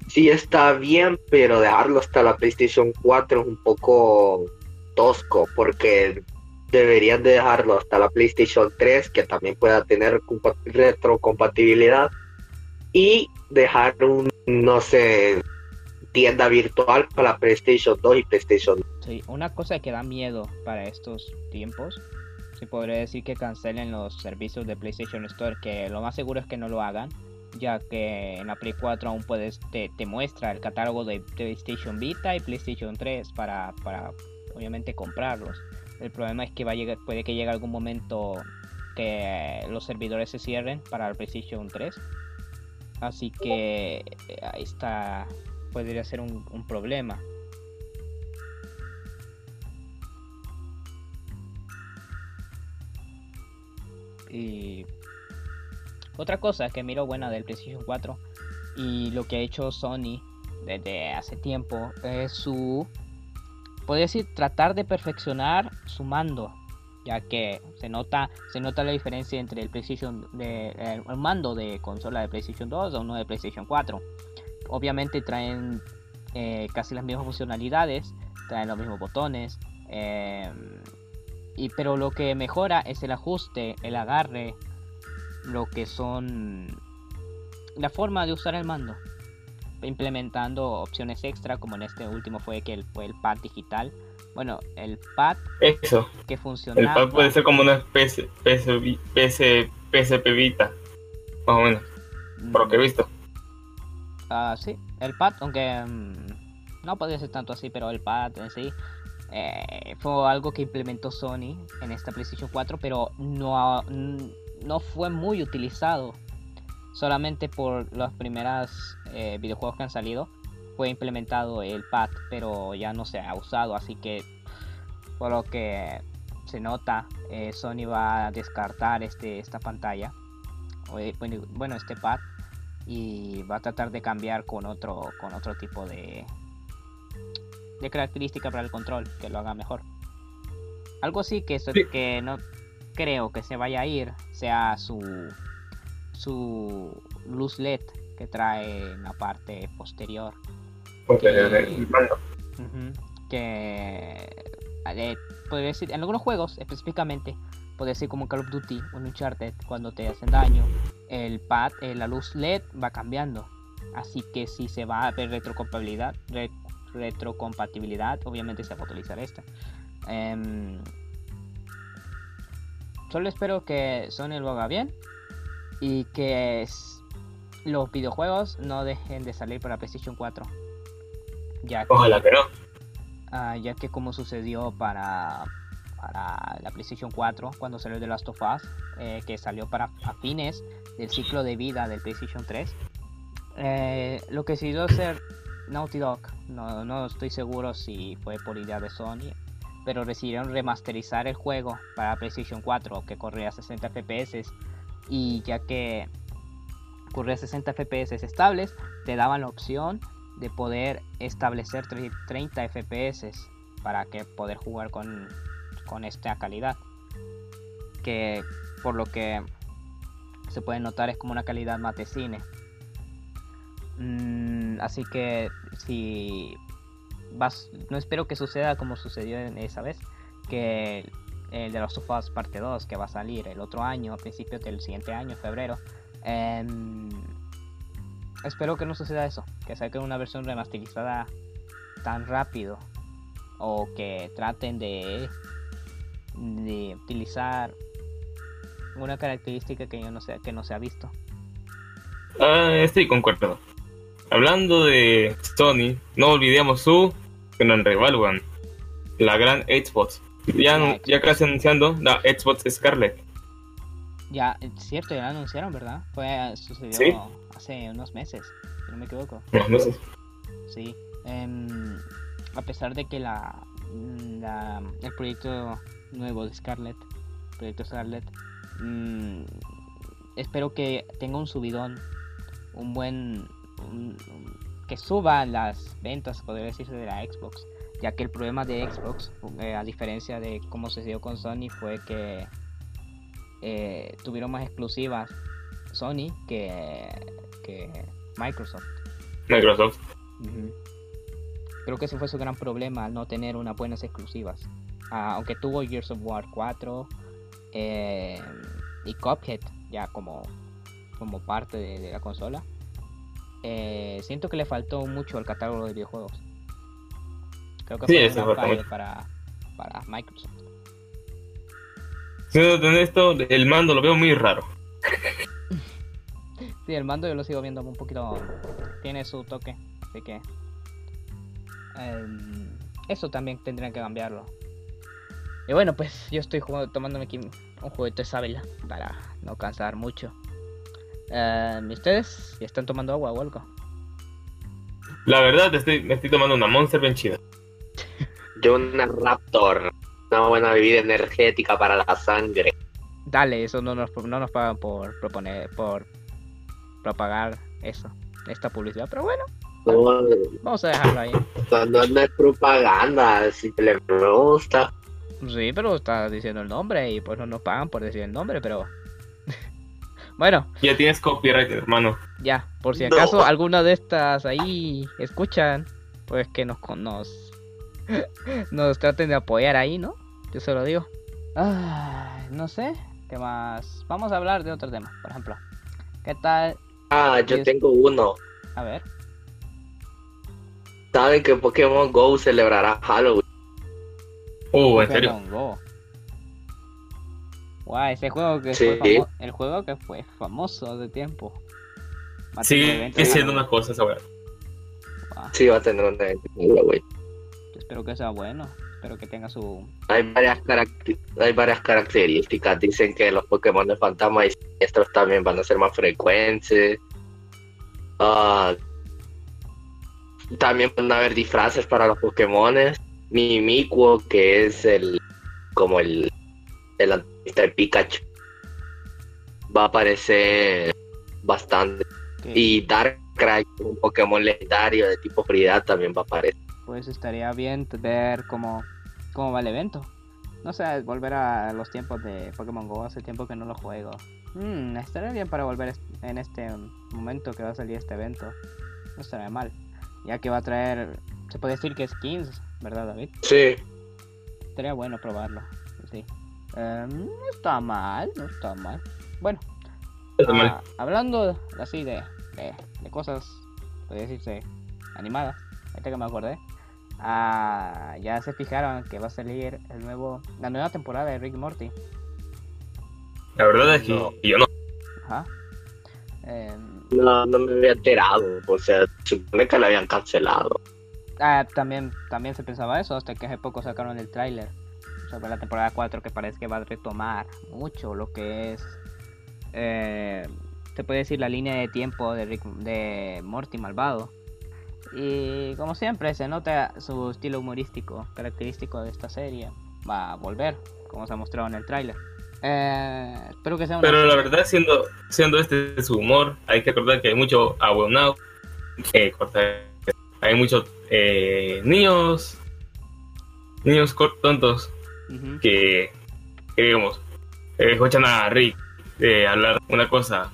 sí está bien, pero dejarlo hasta la PlayStation 4 es un poco tosco, porque deberían de dejarlo hasta la PlayStation 3, que también pueda tener compa- retrocompatibilidad, y dejar un, no sé, tienda virtual para la PlayStation 2 y PlayStation
Sí, una cosa que da miedo para estos tiempos, se podría decir que cancelen los servicios de PlayStation Store, que lo más seguro es que no lo hagan, ya que en la Play 4 aún puedes, te, te muestra el catálogo de PlayStation Vita y PlayStation 3 para, para obviamente comprarlos. El problema es que va a llegar, puede que llegue algún momento que los servidores se cierren para el PlayStation 3. Así que eh, ahí está, podría ser un, un problema. Y otra cosa que miro buena del PlayStation 4 y lo que ha hecho Sony desde hace tiempo es su, podría decir, tratar de perfeccionar su mando, ya que se nota, se nota la diferencia entre el PlayStation de, el, mando de consola de PlayStation 2 a uno de PlayStation 4. Obviamente traen eh, casi las mismas funcionalidades, traen los mismos botones. eh, y pero lo que mejora es el ajuste, el agarre, lo que son la forma de usar el mando, implementando opciones extra como en este último fue que el, fue el pad digital. Bueno, el pad
Eso.
que
El
funcionaba.
pad puede ser como una especie, PC, PSP Vita. Más o menos, por lo que he visto.
Ah, sí, el pad, aunque mm, no podría ser tanto así, pero el pad en sí eh, fue algo que implementó Sony en esta PlayStation 4, pero no, no fue muy utilizado. Solamente por los primeros eh, videojuegos que han salido fue implementado el pad, pero ya no se ha usado, así que por lo que se nota, eh, Sony va a descartar este, esta pantalla, bueno, este pad y va a tratar de cambiar con otro con otro tipo de de característica para el control que lo haga mejor algo así que eso-
Sí.
que no creo que se vaya a ir sea su su luz led que trae en la parte posterior
Pues, mando.
Ujú, que eh, podría decir en algunos juegos específicamente puede ser como Call of Duty o Uncharted cuando te hacen daño el pad eh, la luz LED va cambiando así que si se va a ver retrocompatibilidad re- retrocompatibilidad obviamente se va a utilizar esta Em, solo espero que Sony lo haga bien y que los videojuegos no dejen de salir para PlayStation 4 ya que
Ojalá que no.
Ah, ya que como sucedió para, para la PlayStation 4 cuando salió The Last of Us, eh, que salió para a fines del ciclo de vida del PlayStation 3, eh, lo que decidió hacer Naughty Dog, no, no estoy seguro si fue por idea de Sony, pero decidieron remasterizar el juego para PlayStation 4 que corría a 60 FPS y ya que corría a 60 FPS estables, te daban la opción de poder establecer 30 FPS para que poder jugar con, con esta calidad. Que por lo que se puede notar es como una calidad mate cine. Mm, así que si vas, no espero que suceda como sucedió en esa vez, que el de los sofás parte 2 que va a salir el otro año, a principios del siguiente año, febrero. Em, espero que no suceda eso, que saquen una versión remasterizada tan rápido o que traten de, de utilizar una característica que yo no sé que no se ha visto.
Ah, estoy concuerdo. Hablando de Sony, no olvidemos su gran rival, One, la gran Xbox. Ya, ya casi anunciando la Xbox Scarlet.
Ya, es cierto, ya la anunciaron, ¿verdad? Fue, sucedió hace unos meses, si no me equivoco.
Unos meses.
Sí. Em, a pesar de que la, la, el proyecto nuevo de Scarlet, proyecto Scarlet, mmm, espero que tenga un subidón, un buen, un, que suba las ventas, podría decirse, de la Xbox, ya que el problema de Xbox, eh, a diferencia de cómo se dio con Sony, fue que eh, tuvieron más exclusivas Sony que, que Microsoft.
Microsoft.
Creo que ese fue su gran problema, al no tener unas buenas exclusivas. Ah, aunque tuvo Gears of War 4 eh, y Cuphead ya como, como parte de, la consola, eh, siento que le faltó mucho al catálogo de videojuegos. Creo que fue una falla para, para Microsoft.
Siendo honesto, el mando lo veo muy raro.
sí, el mando yo lo sigo viendo un poquito. Tiene su toque, así que. Em, eso también tendrían que cambiarlo. Y bueno, pues yo estoy jugando, tomándome aquí un juguete de sábila para no cansar mucho. ¿Y ustedes? ¿Ya están tomando agua o algo?
La verdad, estoy, me estoy tomando una Monster bien chida.
Yo una Raptor una buena bebida energética para la sangre.
Dale, eso no nos, no nos pagan por proponer, por propagar eso, esta publicidad, pero bueno. vamos a dejarlo ahí.
No, es propaganda, si le gusta.
Sí, pero está diciendo el nombre y pues no nos pagan por decir el nombre, pero bueno.
Ya tienes copyright, hermano.
Ya, por si acaso alguna de estas ahí escuchan, pues que nos, nos nos traten de apoyar ahí, ¿no? Yo se lo digo. no sé, ¿qué más? Vamos a hablar de otro tema, por ejemplo. ¿Qué tal?
Ah, yo tengo uno.
A ver.
¿Saben que Pokémon Go celebrará Halloween?
Oh, ¿en serio?
Go. Guau, ese juego que fue famoso, el juego que fue famoso de tiempo.
sí, es siendo una cosa esa
Sí, va a tener un evento, güey
espero que sea bueno, espero que tenga su...
Hay varias, hay varias características, dicen que los Pokémon de fantasma y siniestros también van a ser más frecuentes. Uh, también van a haber disfraces para los Pokémon. Mimikwu, que es el como el, el de Pikachu, va a aparecer bastante. Y Darkrai, un Pokémon legendario de tipo fridad, también va a aparecer
pues estaría bien ver cómo, cómo va el evento. No sé, volver a los tiempos de Pokémon Go, hace tiempo que no lo juego. Hmm, estaría bien para volver en este momento que va a salir este evento. No estaría mal. Ya que va a traer, se puede decir que skins, ¿verdad David?
Sí.
Estaría bueno probarlo. Sí. Em, no está mal, no está mal. Bueno, ah, hablando así de, de, de cosas, puede decirse, animadas, ahorita que me acordé. Ah, ya se fijaron que va a salir el nuevo, la nueva temporada de Rick Morty.
La verdad es que yo no.
Ajá.
Em, no, no me había enterado. O sea, supone que la habían cancelado.
Ah, también, también se pensaba eso, hasta que hace poco sacaron el tráiler sobre la temporada 4 que parece que va a retomar mucho lo que es, eh, se puede decir, la línea de tiempo de, Rick, de Morty malvado. Y como siempre se nota su estilo humorístico característico de esta serie. Va a volver, como se ha mostrado en el tráiler. Eh, espero que sea
Pero la verdad, siendo, siendo este su humor, hay que recordar que hay mucho now que hay muchos eh, niños, niños cor- que, que digamos, eh, escuchan a Rick eh, hablar una cosa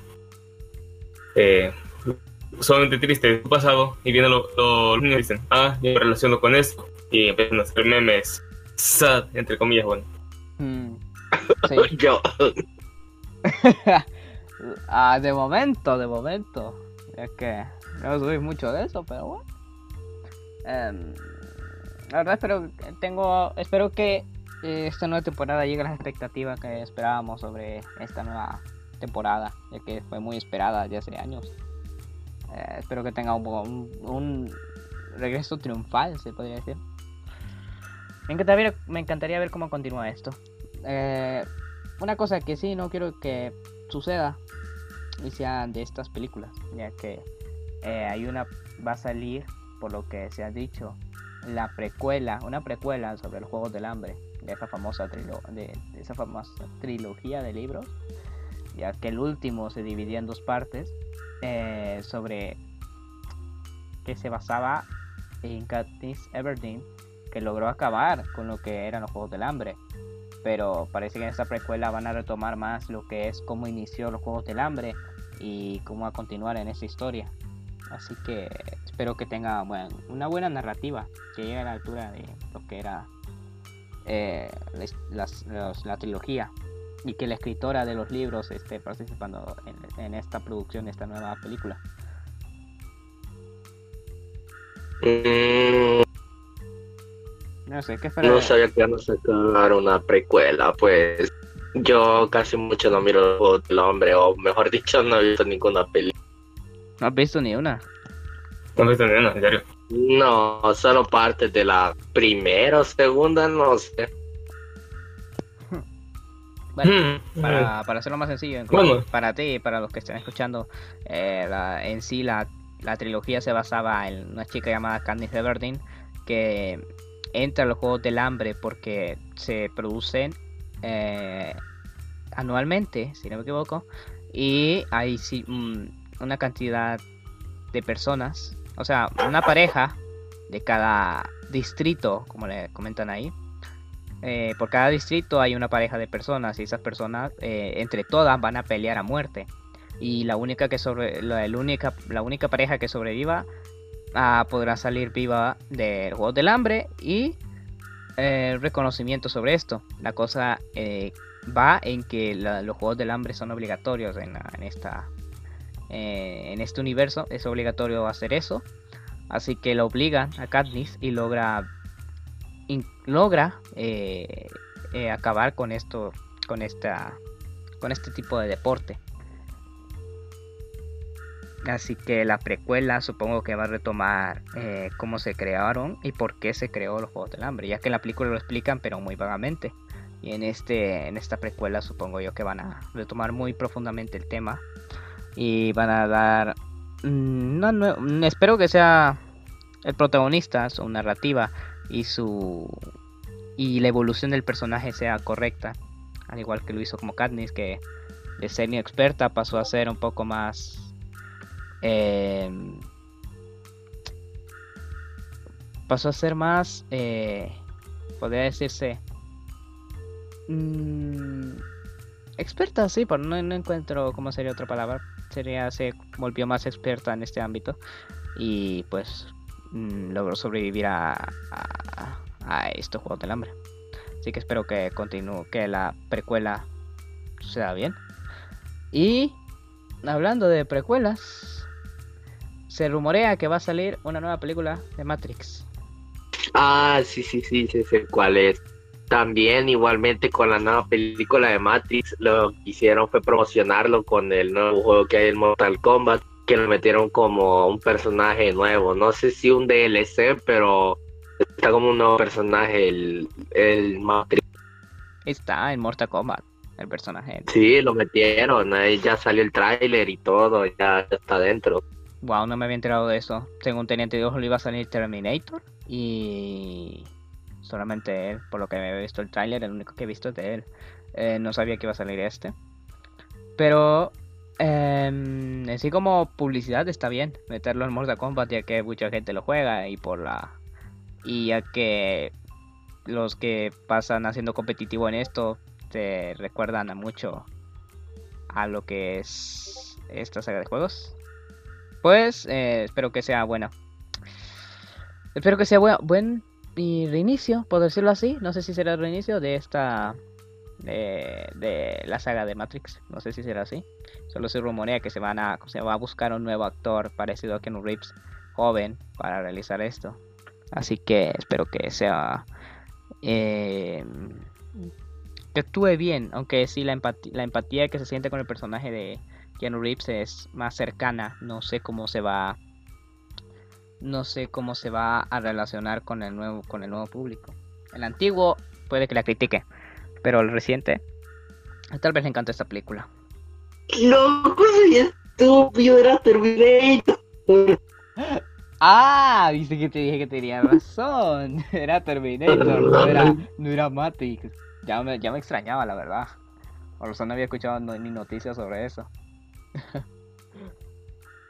eh, sumamente triste de su pasado y vienen lo- lo- los niños y dicen, ah, yo me relaciono con esto y empiezan a hacer memes sad, entre comillas, bueno.
Mm. Sí.
Yo.
Ah, de momento, de momento. Es que no soy mucho de eso, pero bueno. Em, la verdad espero tengo espero que esta nueva temporada llegue a las expectativas que esperábamos sobre esta nueva temporada, ya que fue muy esperada ya hace años. Eh, espero que tenga un, regreso triunfal, se podría decir. Me encantaría, ver- me encantaría ver cómo continúa esto. Eh, una cosa que sí no quiero que suceda y sea de estas películas, ya que eh, hay una va a salir por lo que se ha dicho la precuela, una precuela sobre los Juegos del Hambre, de esa famosa trilo- de, esa famosa trilogía de libros, ya que el último se dividía en dos partes eh, sobre que se basaba en Katniss Everdeen que logró acabar con lo que eran los Juegos del Hambre pero parece que en esta precuela van a retomar más lo que es cómo inició los Juegos del Hambre y cómo va a continuar en esa historia. Así que espero que tenga bueno, una buena narrativa, que llegue a la altura de lo que era eh, las- los- la trilogía y que la escritora de los libros esté participando en, en esta producción de esta nueva película.
Mm,
No sé, ¿qué
no sabía que iban a sacar una precuela, pues. Yo casi mucho no miro los Juegos del Hombre, o mejor dicho, no he visto ninguna película.
No has visto ni una.
No he visto ni una, en serio.
No, solo parte de la primera o segunda, no sé.
Bueno,
Hmm,
para, para hacerlo más sencillo,
Bueno.
para ti y para los que estén escuchando, eh, la- en sí la, la trilogía se basaba en una chica llamada Candice Everdeen que entra a los Juegos del Hambre porque se producen eh, anualmente, si no me equivoco, y hay sí, una cantidad de personas, o sea, una pareja de cada distrito, como le comentan ahí, eh, por cada distrito hay una pareja de personas y esas personas eh, entre todas van a pelear a muerte. Y la única que sobre la, única la única pareja que sobreviva ah, podrá salir viva del juego del hambre y eh, reconocimiento sobre esto. La cosa eh, va en que los juegos del hambre son obligatorios en, en esta eh, en este universo es obligatorio hacer eso. Así que lo obligan a Katniss y logra logra eh, eh, acabar con esto con esta con este tipo de deporte. Así que la precuela supongo que va a retomar cómo se crearon y por qué se creó los juegos del hambre ya que en la película lo explican pero muy vagamente. Y en este en esta precuela supongo yo que van a retomar muy profundamente el tema y van a dar mm, no, mm, espero que sea el protagonista su narrativa y su y la evolución del personaje sea correcta. Al igual que lo hizo como Katniss que de ser inexperta pasó a ser un poco más eh, pasó a ser más eh, podría decirse mm, experta sí pero no, no encuentro cómo sería otra palabra sería se volvió más experta en este ámbito y pues mm, logró sobrevivir a, a, a estos juegos del hambre. Así que espero que continúe, que la precuela suceda bien. Y hablando de precuelas, se rumorea que va a salir una nueva película de Matrix.
Ah, sí, sí, sí, sí, sé cuál es. También, igualmente, con la nueva película de Matrix, lo que hicieron fue promocionarlo con el nuevo juego que hay en Mortal Kombat, que lo metieron como un personaje nuevo. No sé si un DLC, pero está como un nuevo personaje, el, el Matrix.
Está en Mortal Kombat, el personaje.
Sí, lo metieron, ahí ya salió el tráiler y todo, ya, ya está dentro.
Wow, no me había enterado de eso. Según Teniente Dios, le iba a salir Terminator y solamente él, por lo que he visto el tráiler, el único que he visto es de él. Eh, no sabía que iba a salir este. Pero em, así como publicidad está bien meterlo en Mortal Kombat ya que mucha gente lo juega y por la y ya que los que pasan haciendo competitivo en esto te recuerdan a mucho a lo que es esta saga de juegos. Pues eh, espero que sea bueno. Espero que sea buen, buen y reinicio, por decirlo así. No sé si será el reinicio de esta. De, de, la saga de Matrix. No sé si será así. Solo se rumorea que se van a. Se va a buscar un nuevo actor parecido a Ken Reeves, joven, para realizar esto. Así que espero que sea. Eh, que actúe bien. Aunque sí, la empatía, la empatía que se siente con el personaje de Keanu Reeves es más cercana. No sé cómo se va no sé cómo se va a relacionar con el nuevo, con el nuevo público. El antiguo puede que la critique, pero el reciente tal vez le encanta esta película.
Loco, estúpido, era Terminator.
Ah, dice que te dije que tenía razón. Era Terminator, no era, no era Matrix. Ya me, ya me extrañaba, la verdad. Por razón no había escuchado ni noticias sobre eso.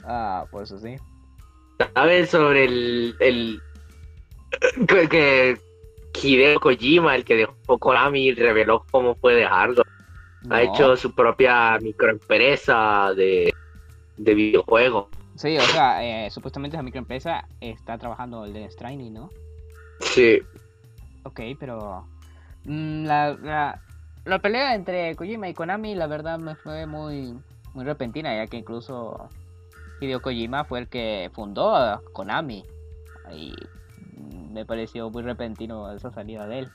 ah, pues eso sí.
¿Sabes sobre el, el que Hideo Kojima, el que dejó Konami, reveló cómo fue dejarlo? Ha hecho su propia microempresa de, de videojuegos.
Sí, o sea, eh, supuestamente esa microempresa está trabajando el de Stranding, ¿no?
Sí.
Ok, pero mm, la, la, la, pelea entre Kojima y Konami, la verdad, me fue muy, muy repentina, ya que incluso Hideo Kojima fue el que fundó a Konami. Y me pareció muy repentino esa salida de él.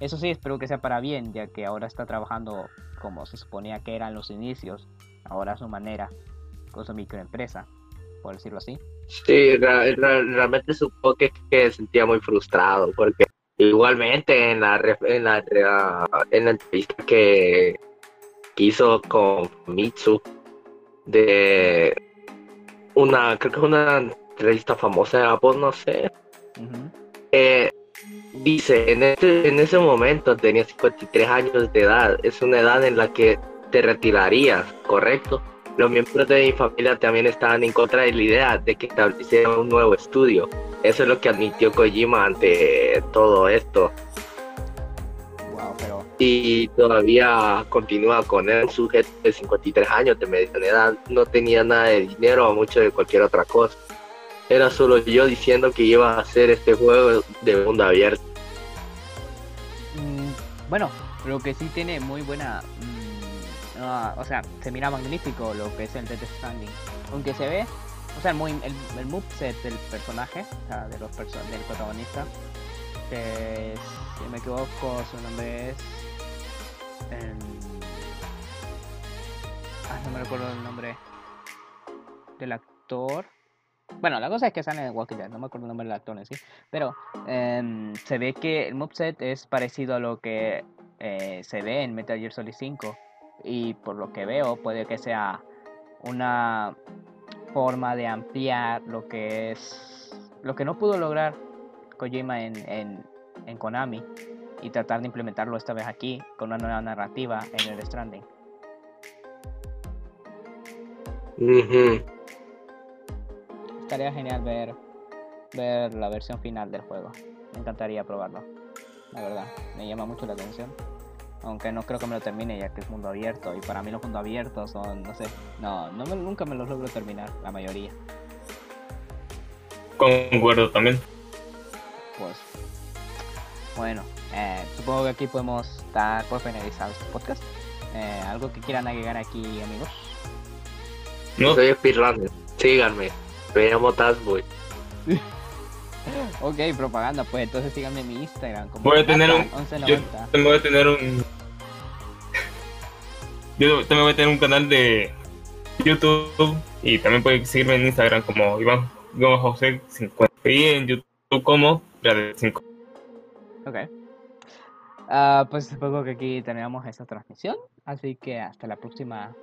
Eso sí, espero que sea para bien, ya que ahora está trabajando como se suponía que eran los inicios, ahora a su manera, con su microempresa, por decirlo así.
Sí, realmente supongo que, que sentía muy frustrado, porque igualmente en la, en la, en la entrevista que hizo con Mitsu de una, creo que es una entrevista famosa de Apple, no sé. eh, dice, en ese, en ese momento tenía 53 años de edad, es una edad en la que te retirarías, ¿correcto? Los miembros de mi familia también estaban en contra de la idea de que estableciera un nuevo estudio. Eso es lo que admitió Kojima ante todo esto y todavía continúa con él, sujeto de 53 años de mediana edad, no tenía nada de dinero o mucho de cualquier otra cosa. Era solo yo diciendo que iba a hacer este juego de mundo abierto.
Mm, bueno, lo que sí tiene muy buena... Mm, o sea, se mira magnífico lo que es el Death Stranding. Aunque se ve, o sea, muy, el, el moveset del personaje, o sea, de los perso del protagonista, si me equivoco, su nombre es Ah, no me recuerdo el nombre del actor. Bueno, la cosa es que sale en Walking Dead, no me acuerdo el nombre del actor en sí. Pero em, se ve que el moveset es parecido a lo que eh, se ve en Metal Gear Solid 5. Y por lo que veo, puede que sea una forma de ampliar lo que es. Lo que no pudo lograr Kojima en, en, en Konami y tratar de implementarlo esta vez aquí con una nueva narrativa en el Stranding. Estaría genial ver, ver la versión final del juego. Me encantaría probarlo. La verdad, me llama mucho la atención. Aunque no creo que me lo termine ya que es mundo abierto. Y para mí los mundos abiertos son, no sé, no, no nunca me los logro terminar, la mayoría.
Concuerdo también.
Pues, bueno, eh, supongo que aquí podemos dar por finalizado este podcast. Eh, ¿Algo que quieran agregar aquí, amigos?
No. Soy Speedrunner. Síganme. Me llamo Tazboy.
ok, propaganda. Pues entonces síganme en mi Instagram.
Como voy a tener un. Yo voy a tener un. Yo también voy a tener un canal de YouTube. Y también pueden seguirme en Instagram como Iván, José 50. Y en YouTube como de 5.
Ok. Uh, pues supongo que aquí terminamos esta transmisión. Así que hasta la próxima.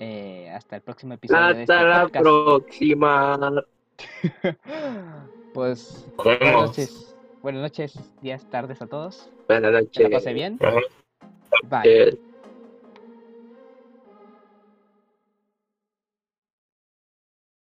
Eh, hasta el próximo episodio.
Hasta de este la próxima.
pues buenas noches. Buenas noches, días, tardes a todos.
Buenas noches.
Que la pase bien. Bye.